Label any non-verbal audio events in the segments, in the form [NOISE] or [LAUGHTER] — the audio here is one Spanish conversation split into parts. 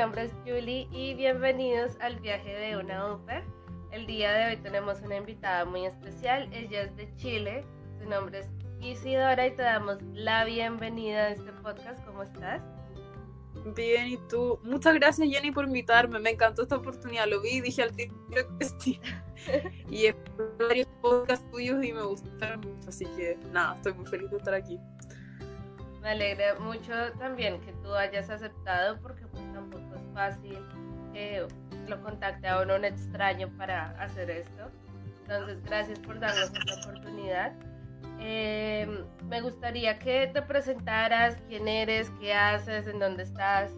nombre es Julie y bienvenidos al viaje de una UPER. El día de hoy tenemos una invitada muy especial, ella es de Chile, su nombre es Isidora y te damos la bienvenida a este podcast. ¿Cómo estás? Bien, ¿y tú? Muchas gracias Jenny por invitarme, me encantó esta oportunidad, lo vi y dije al título que sí. [LAUGHS] y he varios podcasts tuyos y me gustaron mucho, así que nada, estoy muy feliz de estar aquí. Me alegra mucho también que tú hayas aceptado porque pues tampoco fácil que lo contacte a uno un extraño para hacer esto. Entonces, gracias por darnos esta oportunidad. Eh, me gustaría que te presentaras, quién eres, qué haces, en dónde estás.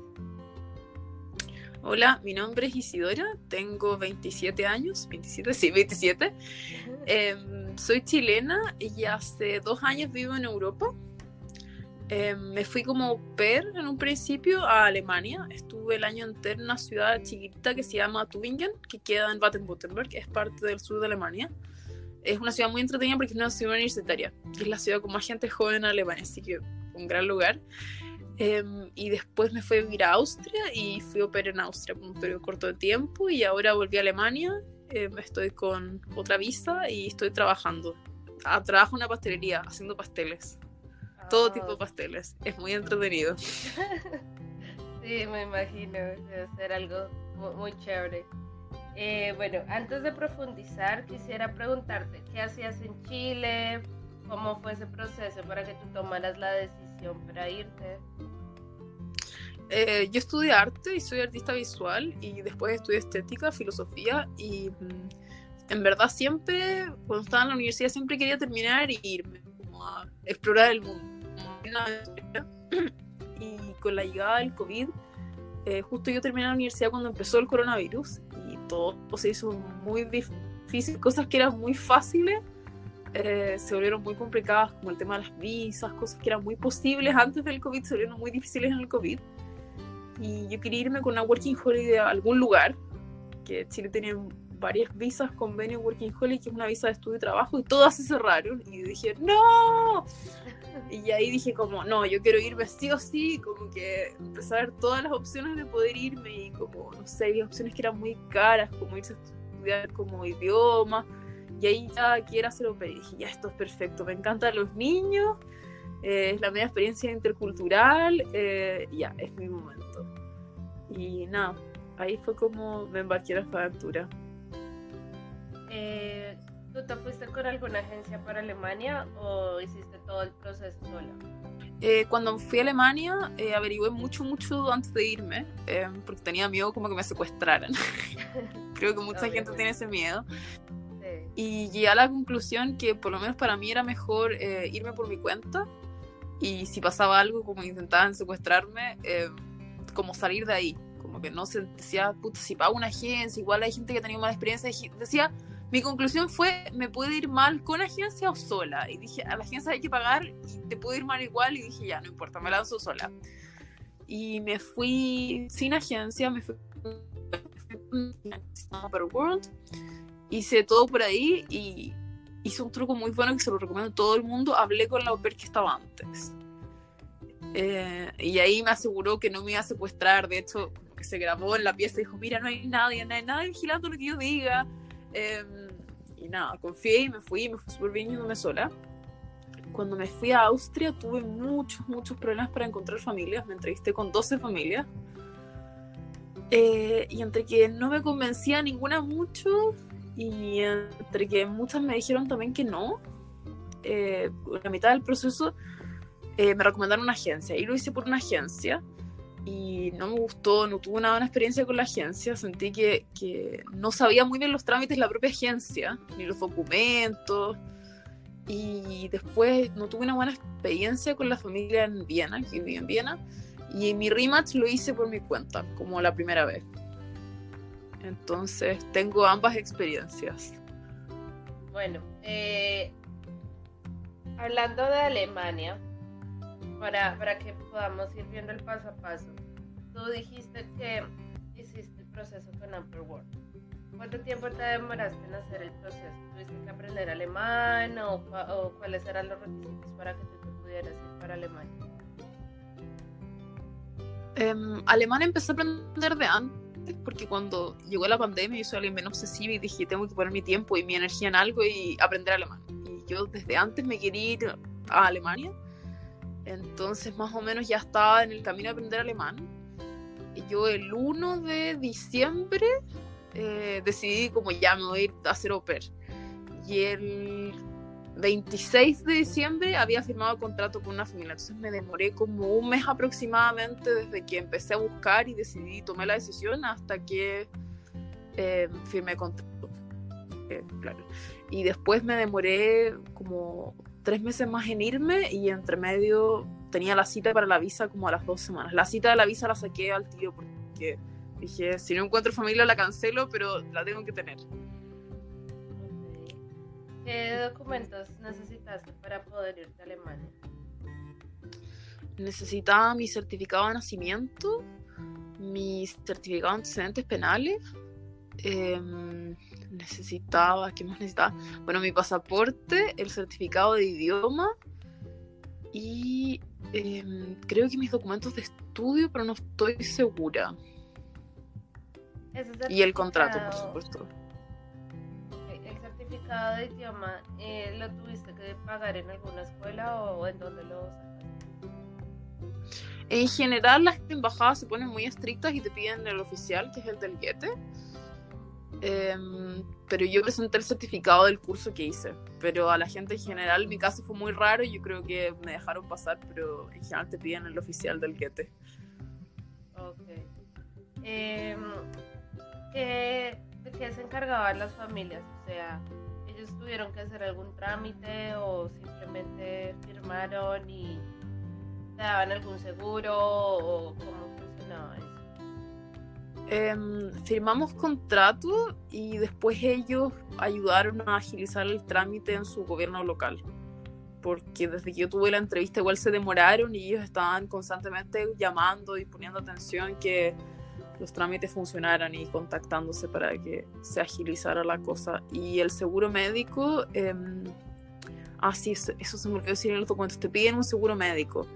Hola, mi nombre es Isidora, tengo 27 años, 27, sí, 27. Em, soy chilena y hace dos años vivo en Europa. Em, me fui como per en un principio a Alemania. Estuve el año entero en una ciudad chiquita que se llama Tübingen, que queda en Baden-Württemberg, que es parte del sur de Alemania. Es una ciudad muy entretenida porque es una ciudad universitaria. Es la ciudad con más gente joven en Alemania, así que un gran lugar. Em, y después me fui a vivir a Austria y fui a operar en Austria por un periodo corto de tiempo y ahora volví a Alemania. Em, estoy con otra visa y estoy trabajando. Ah, trabajo en una pastelería haciendo pasteles. Todo tipo de pasteles. Es muy entretenido. [LAUGHS] sí, me imagino. Debe ser algo muy, chévere. Eh, bueno, antes de profundizar, quisiera preguntarte, ¿qué hacías en Chile? ¿Cómo fue ese proceso para que tú tomaras la decisión para irte? Eh, yo estudié arte y soy artista visual y después estudié estética, filosofía y mm, en verdad siempre, cuando estaba en la universidad, siempre quería terminar y irme como a explorar el mundo. [CLEARS THROAT] Y con la llegada del COVID, eh, justo yo terminé la universidad cuando empezó el coronavirus y todo se hizo muy difícil, cosas que eran muy fáciles eh, se volvieron muy complicadas, como el tema de las visas, cosas que eran muy posibles antes del COVID, se volvieron muy difíciles en el COVID. Y yo quería irme con una Working Holiday a algún lugar, que Chile tenía varias visas, convenio Working Holiday, que es una visa de estudio y trabajo, y todas se cerraron. Y dije, ¡no! Y ahí dije como, no, yo quiero irme sí o sí, como que empecé a ver todas las opciones de poder irme y como, no sé, había opciones que eran muy caras, como irse a estudiar como idioma y ahí ya quiero hacerlo, pero dije, ya esto es perfecto, me encantan los niños, eh, es la media experiencia intercultural, eh, ya, es mi momento. Y nada, ahí fue como me embarqué en esta aventura. Eh, ¿Tú te fuiste con alguna agencia para Alemania o hiciste todo el proceso sola? cuando fui a Alemania eh, averigüé mucho, mucho antes de irme, porque tenía miedo como que me secuestraran. [LAUGHS] Creo que mucha gente tiene ese miedo. Y llegué a la conclusión que por lo menos para mí era mejor eh, irme por mi cuenta. Y si pasaba algo como intentaban secuestrarme, eh, como salir de ahí, como que no se decía, puta, si pago una agencia, igual hay gente que ha tenido mala experiencia, decía, mi conclusión fue, me puede ir mal con agencia o sola, y dije, a la agencia hay que pagar y te puede ir mal igual, y dije, ya, no importa, me lanzo sola. Y me fui sin agencia, me fui a World hice todo por ahí y hice un truco muy bueno que se lo recomiendo a todo el mundo. Hablé con la au que estaba antes. Eh, y ahí me aseguró que no me iba a secuestrar. De hecho, que se grabó en la pieza y dijo: Mira, no hay nadie, no hay nadie vigilando lo que yo diga. Em, y nada, confié y me fui, me fui súper bien yéndome sola. Cuando me fui a Austria tuve muchos, muchos problemas para encontrar familias. Me entrevisté con 12 familias. Eh, y entre que no me convencía ninguna mucho, y entre que muchas me dijeron también que no, eh, la mitad del proceso eh, me recomendaron una agencia y lo hice por una agencia y no me gustó, no tuve una buena experiencia con la agencia, sentí que, que no sabía muy bien los trámites de la propia agencia, ni los documentos y después no tuve una buena experiencia con la familia en Viena, que vivía en Viena y mi rematch lo hice por mi cuenta, como la primera vez. Entonces tengo ambas experiencias. Bueno, eh, hablando de Alemania, para, para que podamos ir viendo el paso a paso, tú dijiste que hiciste el proceso con Amperworld. ¿Cuánto tiempo te demoraste en hacer el proceso? ¿Tuviste que aprender alemán o, o cuáles eran los requisitos para que tú te pudieras ir para Alemania? Em, alemán empecé a aprender de antes porque cuando llegó la pandemia yo soy alguien bien obsesiva y dije tengo que poner mi tiempo y mi energía en algo y aprender alemán. Y yo desde antes me quería ir a Alemania, entonces más o menos ya estaba en el camino de aprender alemán. Y yo el 1 de diciembre eh, decidí como ya me voy a ir a hacer au pair. Y el 26 de diciembre había firmado contrato con una familia, entonces me demoré como un mes aproximadamente desde que empecé a buscar y decidí, tomé la decisión hasta que eh, firmé contrato. Eh, claro. Y después me demoré como tres meses más en irme y entre medio tenía la cita para la visa como a las dos semanas. La cita de la visa la saqué al tío porque dije, si no encuentro familia la cancelo, pero la tengo que tener. ¿Qué documentos necesitaste para poder irte a Alemania? Necesitaba mi certificado de nacimiento, mi certificado de antecedentes penales, em, necesitaba, ¿qué más necesitaba? Bueno, mi pasaporte, el certificado de idioma y em, creo que mis documentos de estudio, pero no estoy segura. Y el contrato, por supuesto de idioma eh, lo tuviste que pagar en alguna escuela o en dónde lo En general las embajadas se ponen muy estrictas y te piden el oficial, que es el del Goethe. Em, pero yo presenté el certificado del curso que hice. Pero a la gente en general, mi caso fue muy raro yo creo que me dejaron pasar, pero en general te piden el oficial del Goethe. Ok. Eh, ¿qué, ¿De qué se encargaban las familias? O sea, tuvieron que hacer algún trámite o simplemente firmaron y te daban algún seguro o cómo funcionaba eso? Em, firmamos contrato y después ellos ayudaron a agilizar el trámite en su gobierno local. Porque desde que yo tuve la entrevista igual se demoraron y ellos estaban constantemente llamando y poniendo atención que los trámites funcionaran y contactándose para que se agilizara la cosa. Y el seguro médico, eh, ah, sí, eso, se me olvidó decir en los documentos, te piden un seguro médico.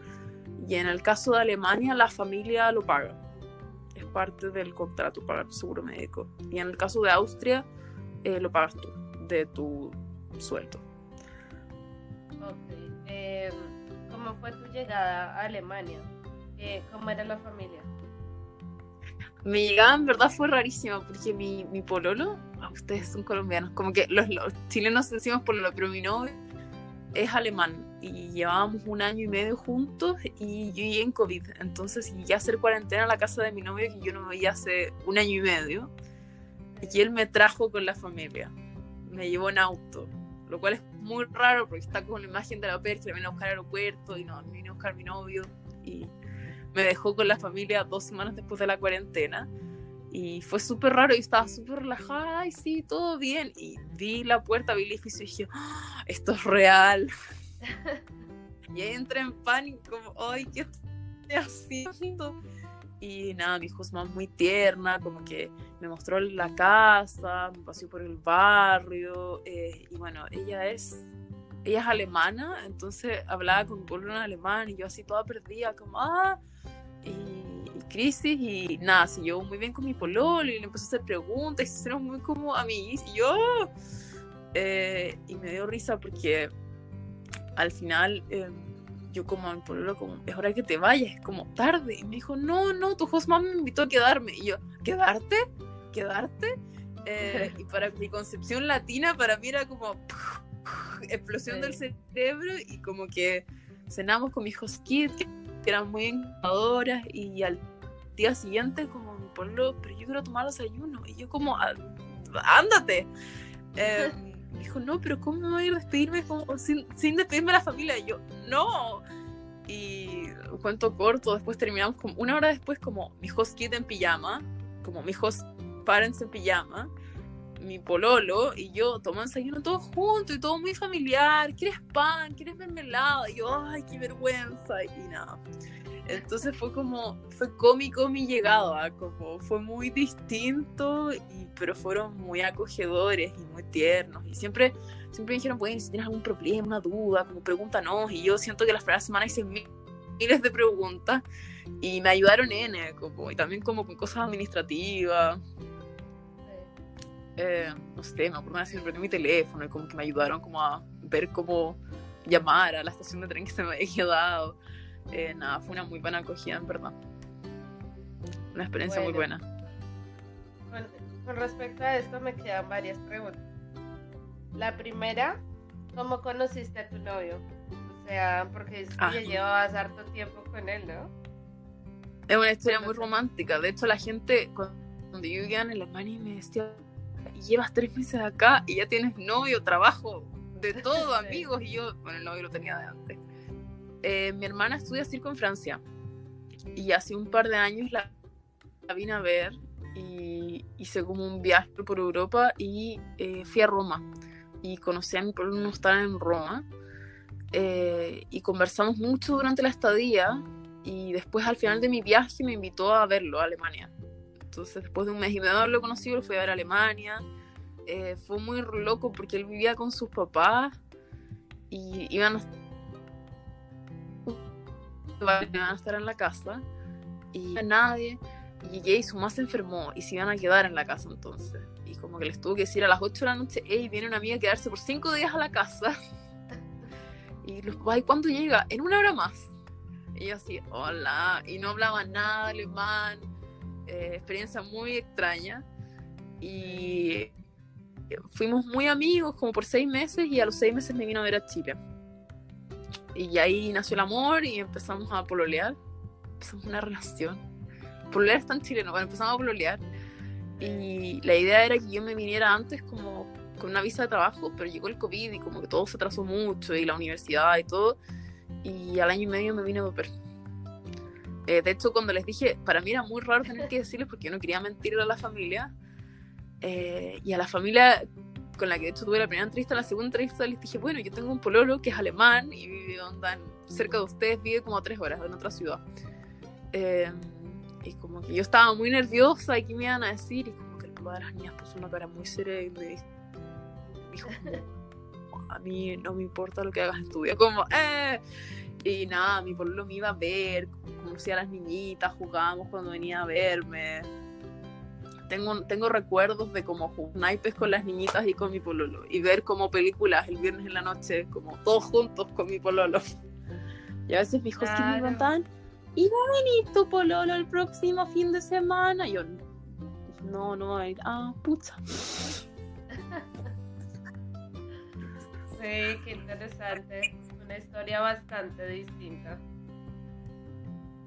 Y en el caso de Alemania, la familia lo paga. Parte del contrato pagar tu seguro médico. Y en el caso de Austria, eh, lo pagas tú, de tu sueldo. Ok. Em, ¿Cómo fue tu llegada a Alemania? Eh, ¿Cómo era la familia? mi llegada en verdad fue rarísima porque mi, mi pololo, ah, ustedes son colombianos, como que los, chilenos decimos pololo, pero mi novio es alemán y llevábamos un año y medio juntos y yo llegué en COVID, entonces llegué a hacer cuarentena en la casa de mi novio que yo no veía hace un año y medio y él me trajo con la familia, me llevó en auto, lo cual es muy raro porque está con la imagen de la PER que le viene a buscar al aeropuerto y no, vine a buscar mi novio y me dejó con la familia dos semanas después de la cuarentena. Y fue súper raro y estaba súper relajada y sí, todo bien. Y vi la puerta, vi el edificio y dije, ¡Ah! esto es real. [LAUGHS] y ahí entré en pánico, ay, ¿qué estoy haciendo? Y nada, mi es muy tierna, como que me mostró la casa, me paseó por el barrio. Eh, y bueno, ella es ella es alemana, entonces hablaba con un en alemán y yo así toda perdida, como, ah, y, crisis y nada, se llevó muy bien con mi pololo y le empezó a hacer preguntas y se hicieron muy como amigos y yo eh, y me dio risa porque al final eh, yo como a mi pololo como es hora que te vayas, como tarde y me dijo no, no, tu host me invitó a quedarme y yo, ¿quedarte? ¿quedarte? Eh, [LAUGHS] y para mi concepción latina para mí era como explosión del cerebro y como que cenamos con mi host que eran muy encantadoras y al día siguiente como me ponlo, pero yo quiero tomar desayuno y yo como, ah, ándate. [LAUGHS] Eh, dijo, no, pero ¿cómo me voy a ir a despedirme sin, sin despedirme de la familia? Y yo, no. Y cuento corto, después terminamos como una hora después como mi host kid en pijama, como mi host parents en pijama mi pololo y yo tomamos desayuno todos juntos y todo muy familiar. ¿Quieres pan? ¿Quieres mermelada? Y yo, ay, qué vergüenza. Y nada. Entonces fue como, fue cómico mi llegada, como fue muy distinto, y, pero fueron muy acogedores y muy tiernos. Y siempre, siempre me dijeron, bueno, si tienes algún problema, una duda, como pregúntanos. Y yo siento que las primeras semanas hice miles de preguntas Y me ayudaron en, como, y también como con cosas administrativas. Eh, no sé, me acuerdo perdió mi teléfono y como que me ayudaron como a ver cómo llamar a la estación de tren que se me había quedado. Eh, nada, fue una muy buena acogida, en verdad. Una experiencia muy buena. Con, respecto a esto me quedan varias preguntas. La primera, ¿cómo conociste a tu novio? O sea, porque ah. ya llevabas harto tiempo con él, ¿no? Es una historia muy romántica. De hecho, la gente, cuando yo vivía en Alemania, me decía, llevas tres meses acá y ya tienes novio, trabajo, de [LAUGHS] todo, amigos. Y yo, bueno, el novio lo tenía de antes. Eh, mi hermana estudia circo en Francia. Y hace un par de años la, vine a ver y hice como un viaje por Europa y eh, fui a Roma. Y conocí a mi pueblo no estaba en Roma. Eh, y conversamos mucho durante la estadía y después al final de mi viaje me invitó a verlo a Alemania. Entonces, después de un mes y medio haberlo conocido, lo fui a ver a Alemania. Eh, fue muy loco porque él vivía con sus papás y iban a, estar en la casa y nadie. Y su mamá se enfermó y se iban a quedar en la casa entonces. Y como que les tuvo que decir a las 8 de la noche, hey, viene una amiga a quedarse por 5 días a la casa. [LAUGHS] y los papás, ¿y cuándo llega? En una hora más. Y yo así, hola. Y no hablaba nada alemán eh, experiencia muy extraña y fuimos muy amigos como por seis meses y a los seis meses me vino a ver a Chile. Y ahí nació el amor y empezamos a pololear. Empezamos una relación. Pololear es tan chileno, bueno, empezamos a pololear. Y la idea era que yo me viniera antes como con una visa de trabajo, pero llegó el COVID y como que todo se atrasó mucho y la universidad y todo. Y al año y medio me vine a volver. Eh, de hecho, cuando les dije, para mí era muy raro tener que decirles porque yo no quería mentirle a la familia. Eh, y a la familia con la que de hecho tuve la primera entrevista, la segunda entrevista les dije, bueno, yo tengo un pololo que es alemán y vive onda, cerca de ustedes, vive como a tres horas en otra ciudad. Eh, y como que yo estaba muy nerviosa y qué me iban a decir y como que el papá de las niñas puso una cara muy seria y me dijo, [LAUGHS] a mí no me importa lo que hagas en tu vida, como, eh. Y nada, mi pololo me iba a ver, conocía a las niñitas, jugábamos cuando venía a verme. Tengo, tengo recuerdos de como naipes con las niñitas y con mi pololo. Y ver como películas el viernes en la noche, como todos juntos con mi pololo. Y a veces mis hijos me preguntaban, ¿y va a venir tu pololo el próximo fin de semana? Y yo, no, no va a ir. Ah, pucha. [LAUGHS] Sí, qué interesante una historia bastante distinta.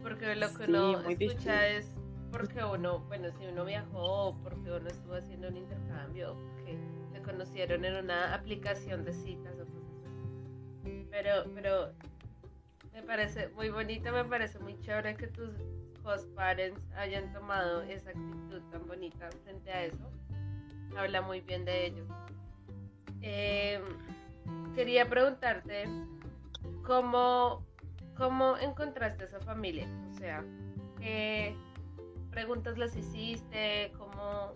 Porque lo que uno escucha es porque uno, bueno, si uno viajó, porque uno estuvo haciendo un intercambio, que se conocieron en una aplicación de citas o cosas así. Pero, pero me parece muy bonito, me parece muy chévere que tus host parents hayan tomado esa actitud tan bonita frente a eso. Habla muy bien de ellos. Eh, quería preguntarte ¿Cómo, ¿Cómo encontraste esa familia? O sea, ¿qué preguntas las hiciste? ¿Cómo,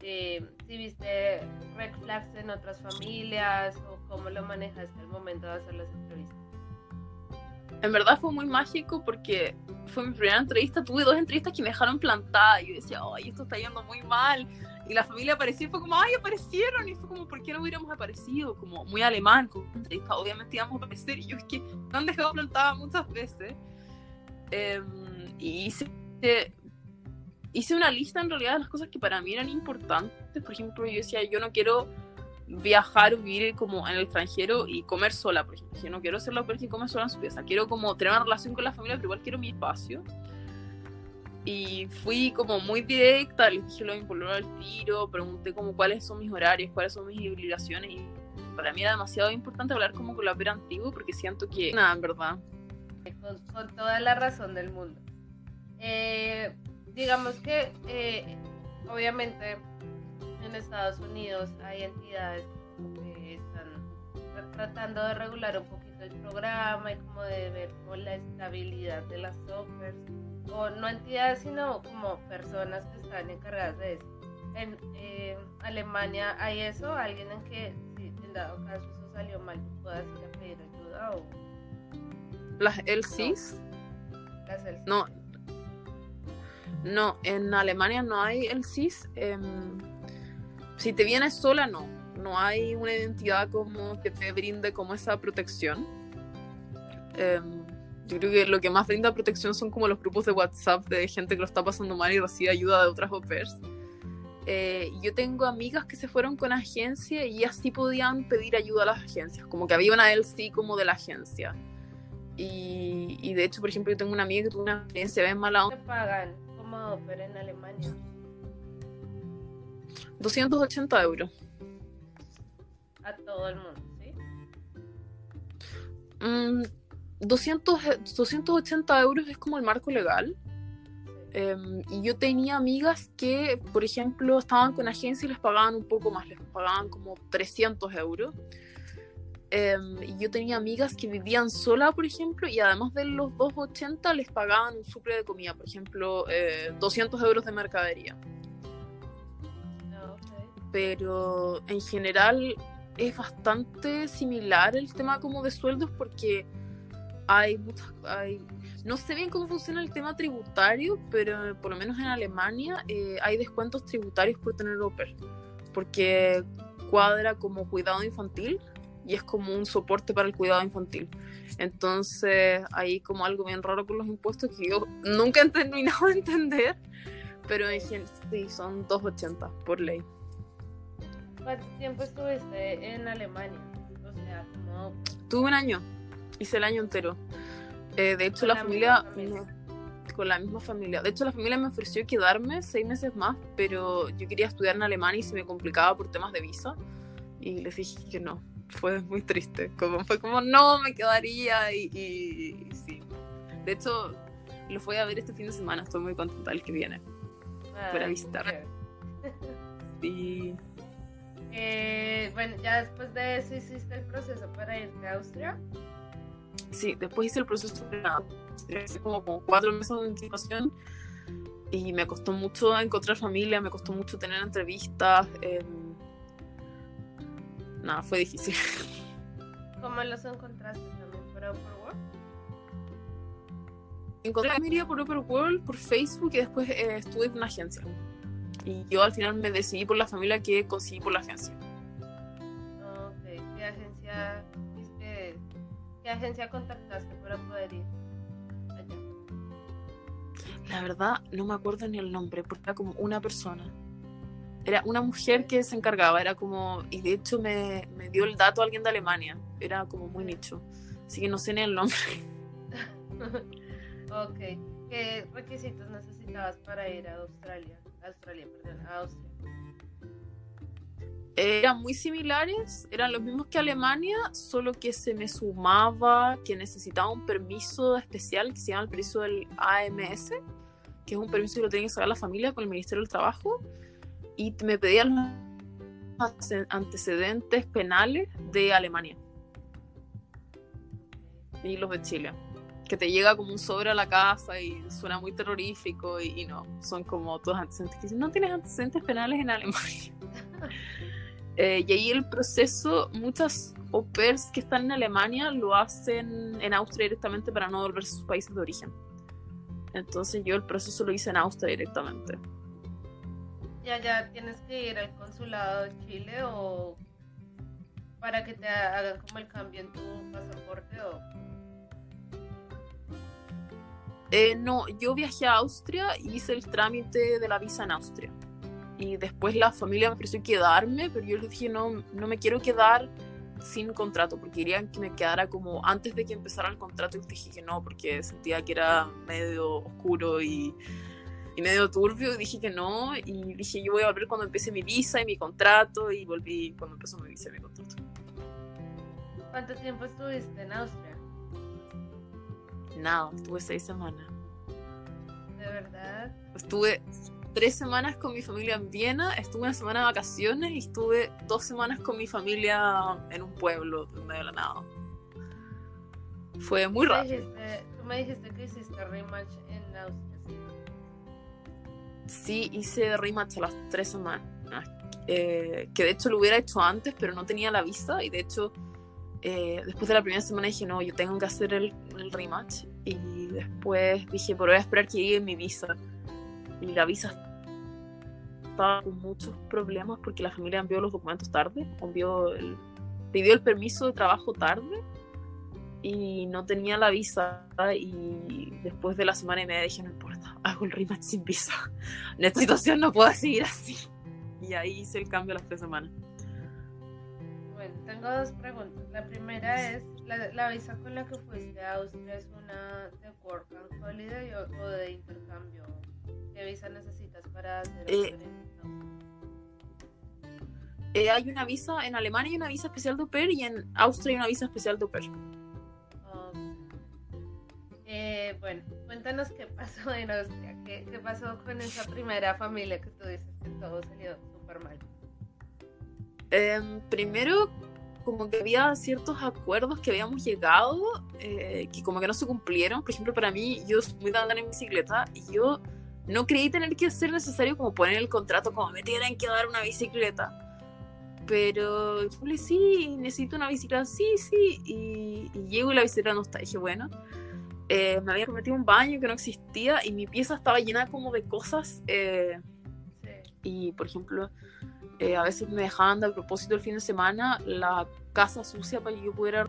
eh, si viste red flags en otras familias? ¿O cómo lo manejaste al momento de hacer las entrevistas? En verdad fue muy mágico porque fue mi primera entrevista. Tuve dos entrevistas que me dejaron plantada. Y yo decía, ay, esto está yendo muy mal y la familia apareció y fue como, ay, aparecieron. Y fue como, ¿por qué no hubiéramos aparecido? Como muy alemán, como, obviamente íbamos a aparecer. [LAUGHS] Y yo es que me han dejado plantada muchas veces. Em, y hice, hice una lista en realidad de las cosas que para mí eran importantes. Por ejemplo, yo decía, yo no quiero viajar vivir como en el extranjero y comer sola, por ejemplo. Yo no quiero ser la mujer que come sola en su pieza. Quiero como tener una relación con la familia, pero igual quiero mi espacio. Y fui como muy directa, les dije lo vinculó al tiro, pregunté como cuáles son mis horarios, cuáles son mis obligaciones. Y para mí era demasiado importante hablar como con la pera antiguo porque siento que nada, en verdad. Con, toda la razón del mundo. Eh, digamos que eh, obviamente en Estados Unidos hay entidades que están tratando de regular un poquito el programa y como de ver como la estabilidad de las softwares o no entidades, sino como personas que están encargadas de eso. En eh, Alemania hay eso, alguien en que, si en dado caso eso salió mal, puedas ir a pedir ayuda o... ¿Las LCs? No. Las No, No, en Alemania no hay el CIS. Em, si te vienes sola, no. No hay una identidad como que te brinde como esa protección. Em, yo creo que lo que más brinda protección son como los grupos de WhatsApp de gente que lo está pasando mal y recibe ayuda de otras au pairs. Eh, yo tengo amigas que se fueron con agencia y así podían pedir ayuda a las agencias, como que había una LC como de la agencia. Y, y de hecho, por ejemplo, yo tengo una amiga que tuvo una experiencia bien mala ¿Qué pagan como pero en Alemania? 280 euros. A todo el mundo, ¿sí? Mm, 200, 280 euros es como el marco legal. Em, y yo tenía amigas que, por ejemplo, estaban con agencia y les pagaban un poco más, les pagaban como 300 euros. Em, yo tenía amigas que vivían sola, por ejemplo, y además de los 280 les pagaban un suple de comida, por ejemplo, 200 eh, euros de mercadería. Pero en general es bastante similar el tema como de sueldos porque hay muchas, hay, no sé bien cómo funciona el tema tributario, pero por lo menos en Alemania eh, hay descuentos tributarios por tener au porque cuadra como cuidado infantil y es como un soporte para el cuidado infantil. Entonces hay como algo bien raro con los impuestos que yo nunca he terminado de entender, pero en general sí, son 2,80 por ley. ¿Cuánto tiempo estuviste en Alemania? O sea, como... Tuve un año hice el año entero. Eh, de hecho, la, familia, con la misma familia. De hecho, la familia me ofreció quedarme seis meses más, pero yo quería estudiar en Alemania y se me complicaba por temas de visa. Y les dije que no. Fue muy triste. Como, fue como, no, me quedaría. Y, sí. De hecho, lo fui a ver este fin de semana. Estoy muy contenta del que viene. para visitar. [LAUGHS] Sí. Eh, bueno, ya después de eso hiciste el proceso para irte a Austria sí, después hice el proceso de hace como, como cuatro meses de situación y me costó mucho encontrar familia, me costó mucho tener entrevistas. Eh, nada, fue difícil. [LAUGHS] ¿Cómo los encontraste también por World? Encontré a familia por World, por Facebook y después eh, estuve en una agencia. Y yo al final me decidí por la familia que conseguí por la agencia. Ok, ¿qué agencia ¿Qué agencia contactaste para poder ir allá? La verdad, no me acuerdo ni el nombre, porque era como una persona. Era una mujer que se encargaba, era como, y de hecho me, me dio el dato a alguien de Alemania, era como muy nicho, así que no sé ni el nombre. [LAUGHS] ok, ¿qué requisitos necesitabas para ir a Australia? Australia, perdón, a Austria eran muy similares, eran los mismos que Alemania, solo que se me sumaba que necesitaba un permiso especial que se llama el permiso del AMS, que es un permiso que lo tiene que sacar la familia con el Ministerio del Trabajo, y me pedían los antecedentes penales de Alemania y los de Chile. Que te llega como un sobre a la casa y suena muy terrorífico y, no, son como todos antecedentes que dicen, no tienes antecedentes penales en Alemania. [LAUGHS] Eh, y ahí el proceso, muchas au pairs que están en Alemania lo hacen en Austria directamente para no volverse a sus países de origen. Entonces yo el proceso lo hice en Austria directamente. ¿Ya ya tienes que ir al consulado de Chile o para que te hagan como el cambio en tu pasaporte o...? Eh, no, yo viajé a Austria y hice el trámite de la visa en Austria y después la familia me ofreció quedarme, pero yo les dije no, no me quiero quedar sin contrato, porque querían que me quedara como antes de que empezara el contrato y dije que no, porque sentía que era medio oscuro y, y, medio turbio, y dije que no, y dije yo voy a volver cuando empiece mi visa y mi contrato, y volví cuando empezó mi visa y mi contrato. ¿Cuánto tiempo estuviste en Austria? Nada, estuve seis semanas. ¿De verdad? Estuve tres semanas con mi familia en Viena, estuve una semana de vacaciones y estuve dos semanas con mi familia en un pueblo en medio de la nada. Fue muy raro. tú me dijiste que hiciste rematch en Austria. Sí, hice rematch a las tres semanas. Eh, que de hecho lo hubiera hecho antes, pero no tenía la visa y de hecho eh, después de la primera semana dije, no, yo tengo que hacer el, el rematch. Y después dije, pero voy a esperar que llegue mi visa y la visa estaba con muchos problemas porque la familia envió los documentos tarde, envió el, pidió el permiso de trabajo tarde y no tenía la visa y después de la semana y media dije no importa, [LAUGHS] hago el rematch sin visa. [LAUGHS] La situación no puede seguir así. Y ahí hice el cambio a las tres semanas. Bueno, tengo dos preguntas. La primera es, ¿la, visa con la que fuiste a Austria es una de Work and Holiday o, de intercambio? ¿Qué visa necesitas para hacer eh, eh, hay una visa, en Alemania hay una visa especial de au pair y en Austria hay una visa especial de au pair. Eh, bueno, cuéntanos qué pasó [LAUGHS] en Austria, qué, qué, pasó con esa primera familia que tú dices que todo salió súper mal. Em, primero, como que había ciertos acuerdos que habíamos llegado eh, que como que no se cumplieron. Por ejemplo, para mí, yo soy muy de andar en bicicleta y yo no creí tener que ser necesario como poner el contrato como me tienen que dar una bicicleta pero yo le sí, necesito una bicicleta, sí, sí, y, llego y la bicicleta no está. dije, bueno, eh, me había cometido un baño que no existía y mi pieza estaba llena como de cosas. Eh, y, por ejemplo, eh, a veces me dejaban de a propósito el fin de semana la casa sucia para que yo pudiera...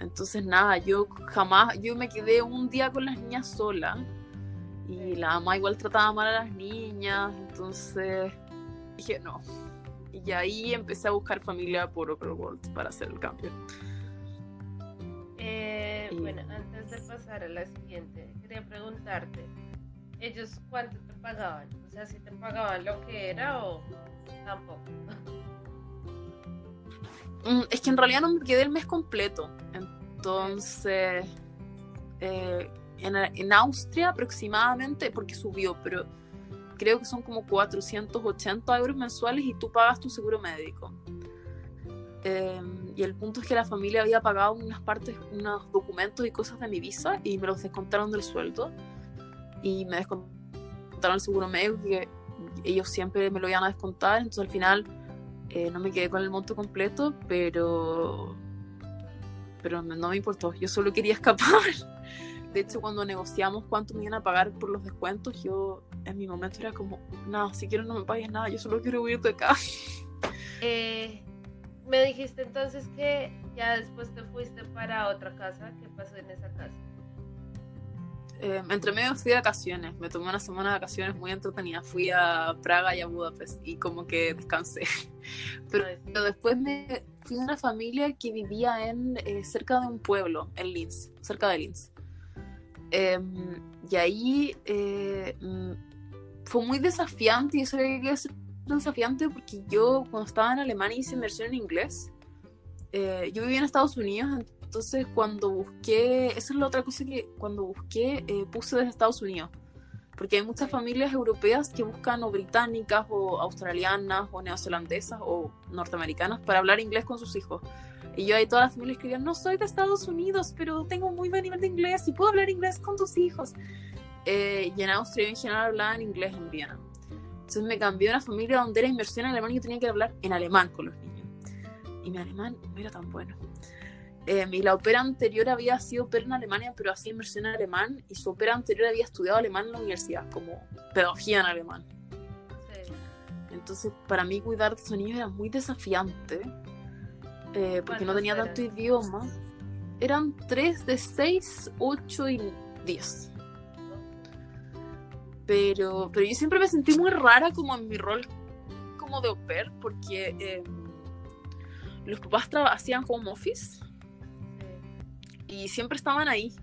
entonces, nada, yo jamás, yo me quedé un día con las niñas sola y la mamá igual trataba mal a las niñas, entonces dije, no, y ahí empecé a buscar familia por World para hacer el cambio. Eh, bueno, antes de pasar a la siguiente, quería preguntarte, ¿ellos cuánto te pagaban? O sea, si te pagaban lo que era o tampoco. Mm, es que en realidad no me quedé el mes completo. Entonces, eh, en, en Austria aproximadamente, porque subió, pero creo que son como 480 euros mensuales y tú pagas tu seguro médico. Em, y el punto es que la familia había pagado unas partes, unos documentos y cosas de mi visa y me los descontaron del sueldo. Y me descontaron el seguro médico que ellos siempre me lo iban a descontar. Entonces al final eh, no me quedé con el monto completo, pero, pero no me importó. Yo solo quería [LAUGHS] escapar. De hecho, cuando negociamos cuánto me iban a pagar por los descuentos, yo en mi momento era como, no, si quiero no me pagues nada, yo solo quiero huir de acá. Eh, me dijiste entonces que ya después te fuiste para otra casa. ¿Qué pasó en esa casa? Eh, entre medio fui de vacaciones, me tomé una semana de vacaciones muy entretenida, fui a Praga y a Budapest y como que descansé. [LAUGHS] Pero, después me fui a una familia que vivía en eh, cerca de un pueblo, en Linz, cerca de Linz. Em, y ahí eh, mm, fue muy desafiante y eso que ser desafiante porque yo cuando estaba en Alemania hice inversión en inglés. Eh, yo vivía en Estados Unidos, entonces cuando busqué, esa es la otra cosa que cuando busqué eh, puse desde Estados Unidos, porque hay muchas familias europeas que buscan o británicas o australianas o neozelandesas o norteamericanas para hablar inglés con sus hijos. Y yo ahí todas las familias escribían, no soy de Estados Unidos, pero tengo muy buen nivel de inglés y puedo hablar inglés con tus hijos. Eh, y en Austria en general hablaban inglés en Viena. Entonces me cambió a una familia donde era inversión en alemán y yo tenía que hablar en alemán con los niños. Y mi alemán no era tan bueno. Eh, y la ópera anterior había sido ópera en Alemania, pero hacía inversión en alemán. Y su ópera anterior había estudiado alemán en la universidad, como pedagogía en alemán. Entonces, para mí cuidar de esos niños era muy desafiante, eh, porque no tenía tanto idioma. Eran tres de seis, ocho y diez pero, pero yo siempre me sentí muy rara como en mi rol como de au pair, porque em, los papás hacían home office y siempre estaban ahí.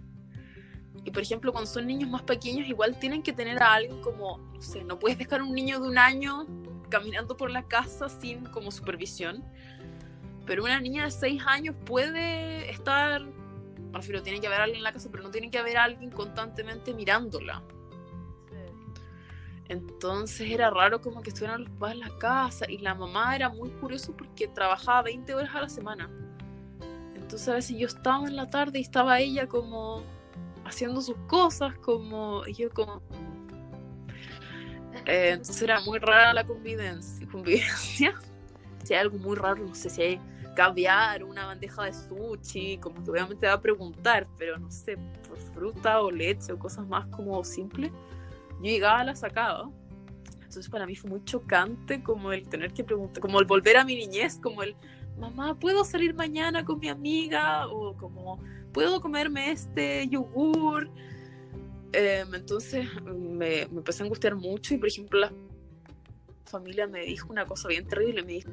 Y por ejemplo, cuando son niños más pequeños, igual tienen que tener a alguien como, no sé, no puedes dejar un niño de un año caminando por la casa sin como supervisión. Pero una niña de seis años puede estar, prefiero, tiene que haber alguien en la casa, pero no tiene que haber alguien constantemente mirándola. Entonces era raro como que estuvieran los papás en la casa y la mamá era muy curioso porque trabajaba 20 horas a la semana. Entonces a veces yo estaba en la tarde y estaba ella como haciendo sus cosas, como yo como... Eh, entonces era muy rara la convivencia. convivencia. [LAUGHS] Si hay algo muy raro, no sé si hay caviar, una bandeja de sushi, como que obviamente te va a preguntar, pero no sé, por fruta o leche o cosas más como simples yo llegaba, la sacaba. Entonces para mí fue muy chocante como el tener que preguntar, como el volver a mi niñez, como el, mamá, ¿puedo salir mañana con mi amiga? O como, ¿puedo comerme este yogur? Em, entonces me, me empecé a angustiar mucho y por ejemplo la familia me dijo una cosa bien terrible, me dijo